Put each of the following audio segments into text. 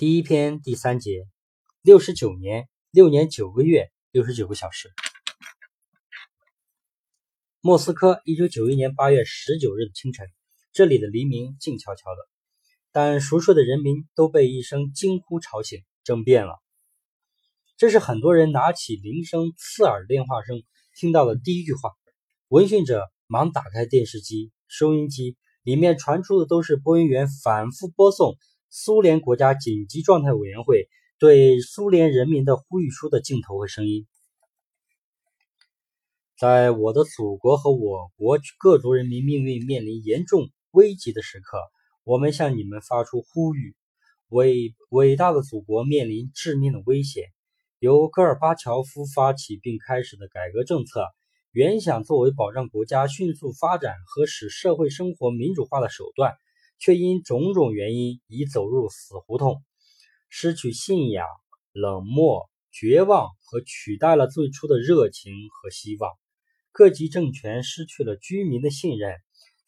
第一篇第三节，六十九年六年九个月六十九个小时。莫斯科，一九九一年八月十九日的清晨，这里的黎明静悄悄的，但熟睡的人民都被一声惊呼吵醒，政变了。这是很多人拿起铃声刺耳电话声听到的第一句话。闻讯者忙打开电视机、收音机，里面传出的都是播音员反复播送。苏联国家紧急状态委员会对苏联人民的呼吁书的镜头和声音，在我的祖国和我国各族人民命运面临严重危急的时刻，我们向你们发出呼吁：伟伟大的祖国面临致命的危险。由戈尔巴乔夫发起并开始的改革政策，原想作为保障国家迅速发展和使社会生活民主化的手段。却因种种原因已走入死胡同，失去信仰、冷漠、绝望和取代了最初的热情和希望。各级政权失去了居民的信任，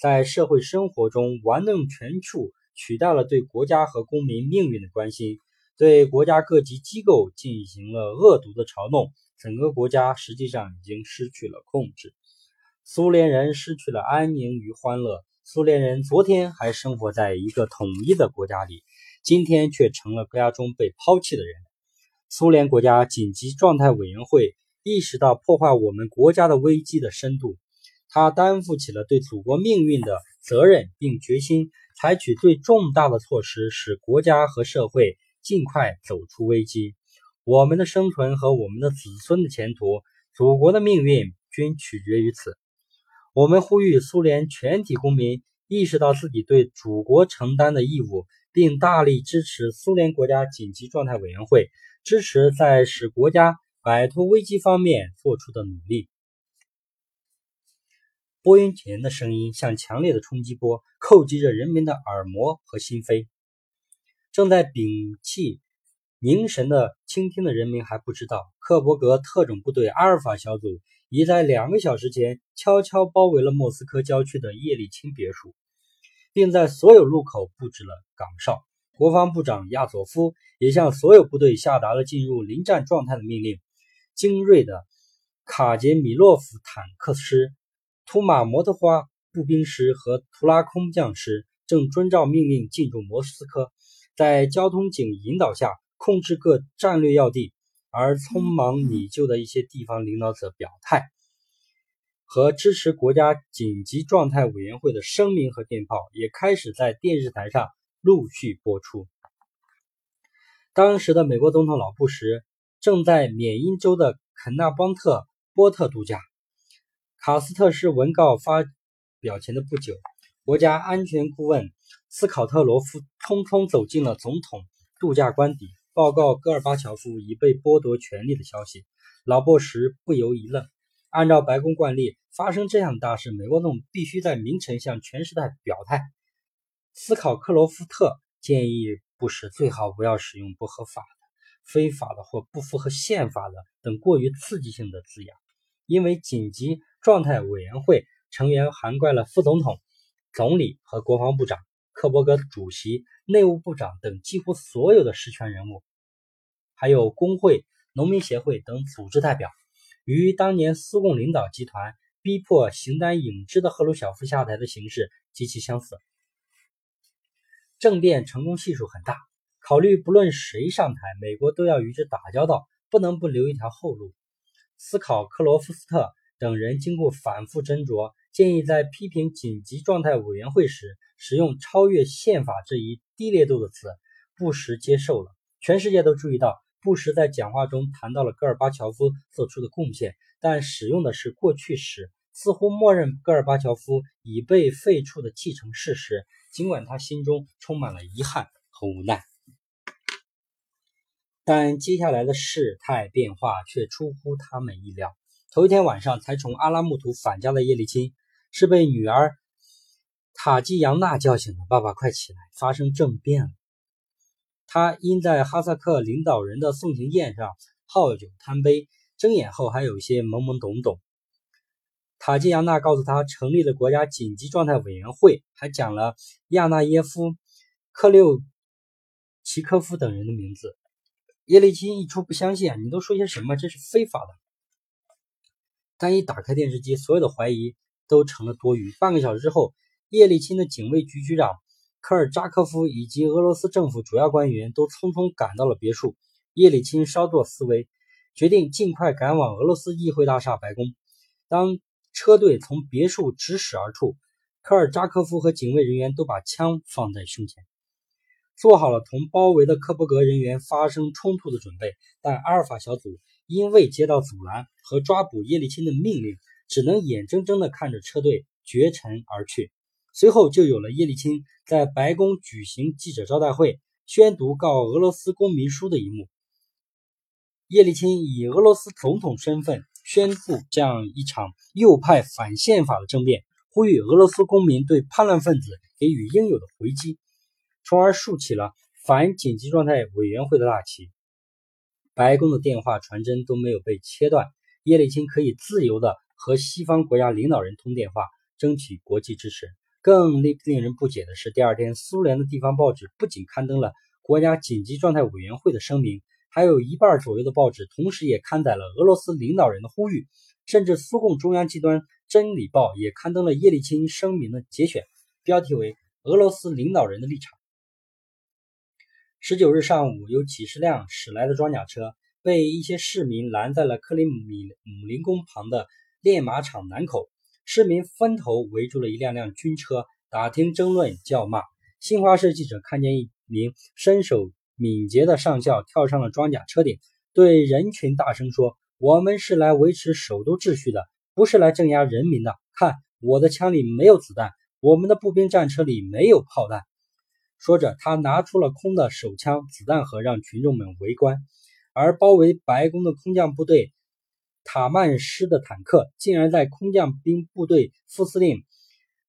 在社会生活中玩弄权术，取代了对国家和公民命运的关心，对国家各级机构进行了恶毒的嘲弄。整个国家实际上已经失去了控制，苏联人失去了安宁与欢乐。苏联人昨天还生活在一个统一的国家里，今天却成了家中被抛弃的人。苏联国家紧急状态委员会意识到破坏我们国家的危机的深度，他担负起了对祖国命运的责任，并决心采取最重大的措施，使国家和社会尽快走出危机。我们的生存和我们的子孙的前途，祖国的命运均取决于此。我们呼吁苏联全体公民意识到自己对祖国承担的义务，并大力支持苏联国家紧急状态委员会，支持在使国家摆脱危机方面做出的努力。播音前的声音像强烈的冲击波，叩击着人民的耳膜和心扉。正在摒弃凝神的倾听的人民还不知道，克伯格特种部队阿尔法小组。已在两个小时前悄悄包围了莫斯科郊区的叶利钦别墅，并在所有路口布置了岗哨。国防部长亚佐夫也向所有部队下达了进入临战状态的命令。精锐的卡捷米洛夫坦克师、图马摩托花步兵师和图拉空降师正遵照命令进入莫斯科，在交通警引导下控制各战略要地。而匆忙拟就的一些地方领导者表态和支持国家紧急状态委员会的声明和电报也开始在电视台上陆续播出。当时的美国总统老布什正在缅因州的肯纳邦特波特度假。卡斯特市文告发表前的不久，国家安全顾问斯考特罗夫匆匆走进了总统度假官邸。报告戈尔巴乔夫已被剥夺权力的消息，老布什不由一愣。按照白宫惯例，发生这样的大事，美国总统必须在明晨向全时代表态。斯考克罗夫特建议布什最好不要使用不合法的、非法的或不符合宪法的等过于刺激性的字眼，因为紧急状态委员会成员涵盖了副总统、总理和国防部长。克伯格主席、内务部长等几乎所有的实权人物，还有工会、农民协会等组织代表，与当年苏共领导集团逼迫形单影只的赫鲁晓夫下台的形式极其相似。政变成功系数很大，考虑不论谁上台，美国都要与之打交道，不能不留一条后路。思考克罗夫斯特等人经过反复斟酌。建议在批评紧急状态委员会时使用超越宪法这一低烈度的词，布什接受了。全世界都注意到，布什在讲话中谈到了戈尔巴乔夫做出的贡献，但使用的是过去时，似乎默认戈尔巴乔夫已被废黜的既成事实，尽管他心中充满了遗憾和无奈。但接下来的事态变化却出乎他们意料。头一天晚上才从阿拉木图返家的叶利钦。是被女儿塔基扬娜叫醒了。爸爸，快起来！发生政变了。他因在哈萨克领导人的送行宴上好酒贪杯，睁眼后还有些懵懵懂懂。塔基扬娜告诉他，成立了国家紧急状态委员会，还讲了亚纳耶夫、克六奇科夫等人的名字。叶利钦一出不相信，你都说些什么？这是非法的。但一打开电视机，所有的怀疑都成了多余。半个小时之后，叶利钦的警卫局局长科尔扎科夫以及俄罗斯政府主要官员都匆匆赶到了别墅。叶利钦稍作思维，决定尽快赶往俄罗斯议会大厦白宫。当车队从别墅直驶而出，科尔扎科夫和警卫人员都把枪放在胸前。做好了同包围的科伯格人员发生冲突的准备，但阿尔法小组因未接到阻拦和抓捕叶利钦的命令，只能眼睁睁地看着车队绝尘而去。随后就有了叶利钦在白宫举行记者招待会，宣读告俄罗斯公民书的一幕。叶利钦以俄罗斯总统身份宣布这样一场右派反宪法的政变，呼吁俄罗斯公民对叛乱分子给予应有的回击。从而竖起了反紧急状态委员会的大旗。白宫的电话传真都没有被切断，叶利钦可以自由地和西方国家领导人通电话，争取国际支持。更令令人不解的是，第二天苏联的地方报纸不仅刊登了国家紧急状态委员会的声明，还有一半左右的报纸同时也刊载了俄罗斯领导人的呼吁，甚至苏共中央机关《真理报》也刊登了叶利钦声明的节选，标题为“俄罗斯领导人的立场”。十九日上午，有几十辆驶来的装甲车被一些市民拦在了克里米姆林宫旁的练马场南口。市民分头围住了一辆辆军车，打听、争论、叫骂。新华社记者看见一名身手敏捷的上校跳上了装甲车顶，对人群大声说：“我们是来维持首都秩序的，不是来镇压人民的。看，我的枪里没有子弹，我们的步兵战车里没有炮弹。”说着，他拿出了空的手枪、子弹盒，让群众们围观。而包围白宫的空降部队塔曼师的坦克，竟然在空降兵部队副司令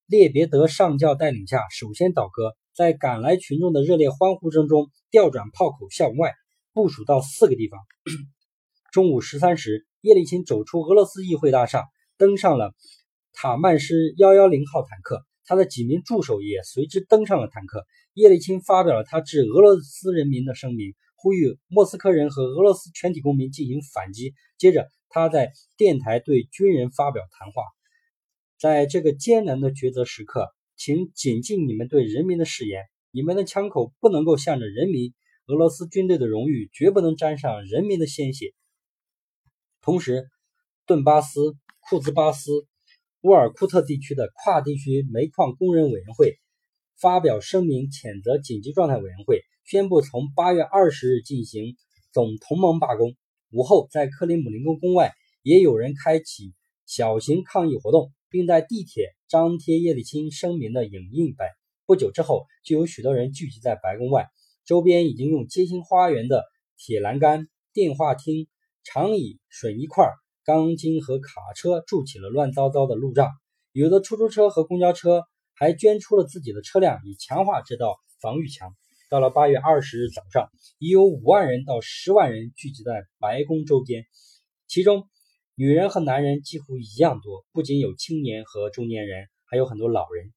列别德上校带领下，首先倒戈，在赶来群众的热烈欢呼声中，调转炮口向外部署到四个地方。中午十三时，叶利钦走出俄罗斯议会大厦，登上了塔曼师幺幺零号坦克，他的几名助手也随之登上了坦克。叶利钦发表了他致俄罗斯人民的声明，呼吁莫斯科人和俄罗斯全体公民进行反击。接着，他在电台对军人发表谈话：“在这个艰难的抉择时刻，请谨记你们对人民的誓言。你们的枪口不能够向着人民。俄罗斯军队的荣誉绝不能沾上人民的鲜血。”同时，顿巴斯、库兹巴斯、乌尔库特地区的跨地区煤矿工人委员会。发表声明谴责紧急状态委员会，宣布从八月二十日进行总同盟罢工。午后，在克里姆林宫宫外，也有人开启小型抗议活动，并在地铁张贴叶利钦声明的影印本。不久之后，就有许多人聚集在白宫外，周边已经用街心花园的铁栏杆、电话亭、长椅、水泥块、钢筋和卡车筑起了乱糟糟的路障，有的出租车和公交车。还捐出了自己的车辆，以强化这道防御墙。到了八月二十日早上，已有五万人到十万人聚集在白宫周边，其中女人和男人几乎一样多，不仅有青年和中年人，还有很多老人。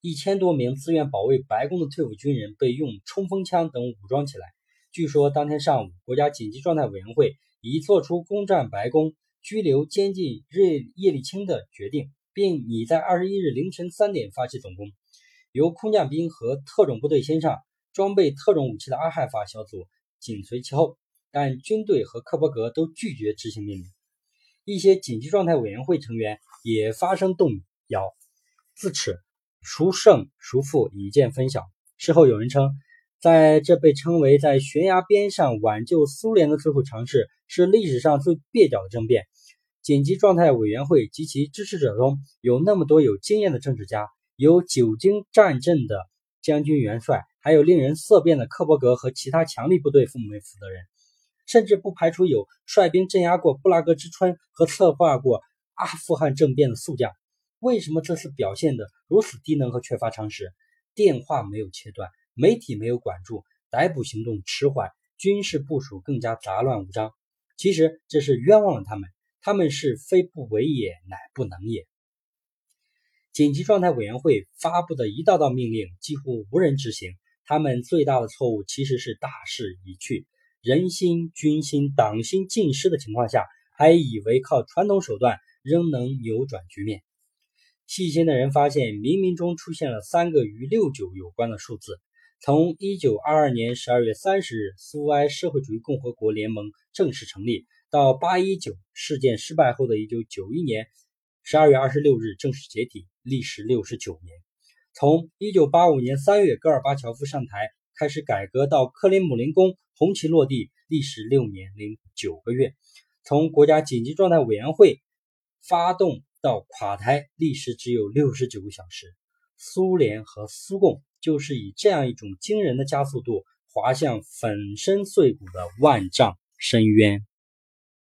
一千多名自愿保卫白宫的退伍军人被用冲锋枪等武装起来。据说当天上午，国家紧急状态委员会已做出攻占白宫、拘留监禁叶叶利钦的决定。并拟在二十一日凌晨三点发起总攻，由空降兵和特种部队先上，装备特种武器的阿海法小组紧随其后。但军队和克伯格都拒绝执行命令。一些紧急状态委员会成员也发生动摇。自此，孰胜孰负已见分晓。事后有人称，在这被称为在悬崖边上挽救苏联的最后尝试，是历史上最蹩脚的政变。紧急状态委员会及其支持者中有那么多有经验的政治家，有久经战阵的将军元帅，还有令人色变的克伯格和其他强力部队负负责人，甚至不排除有率兵镇压过布拉格之春和策划过阿富汗政变的宿将。为什么这次表现的如此低能和缺乏常识？电话没有切断，媒体没有管住，逮捕行动迟缓，军事部署更加杂乱无章。其实这是冤枉了他们。他们是非不为也，乃不能也。紧急状态委员会发布的一道道命令几乎无人执行，他们最大的错误其实是大势已去，人心、军心、党心尽失的情况下，还以为靠传统手段仍能扭转局面。细心的人发现，冥冥中出现了三个与六九有关的数字。从一九二二年十二月三十日，苏维埃社会主义共和国联盟正式成立，到八一九事件失败后的一九九一年十二月二十六日正式解体，历时六十九年。从一九八五年三月戈尔巴乔夫上台开始改革，到克林姆林宫红旗落地，历时六年零九个月。从国家紧急状态委员会发动到垮台，历时只有六十九个小时。苏联和苏共就是以这样一种惊人的加速度滑向粉身碎骨的万丈深渊。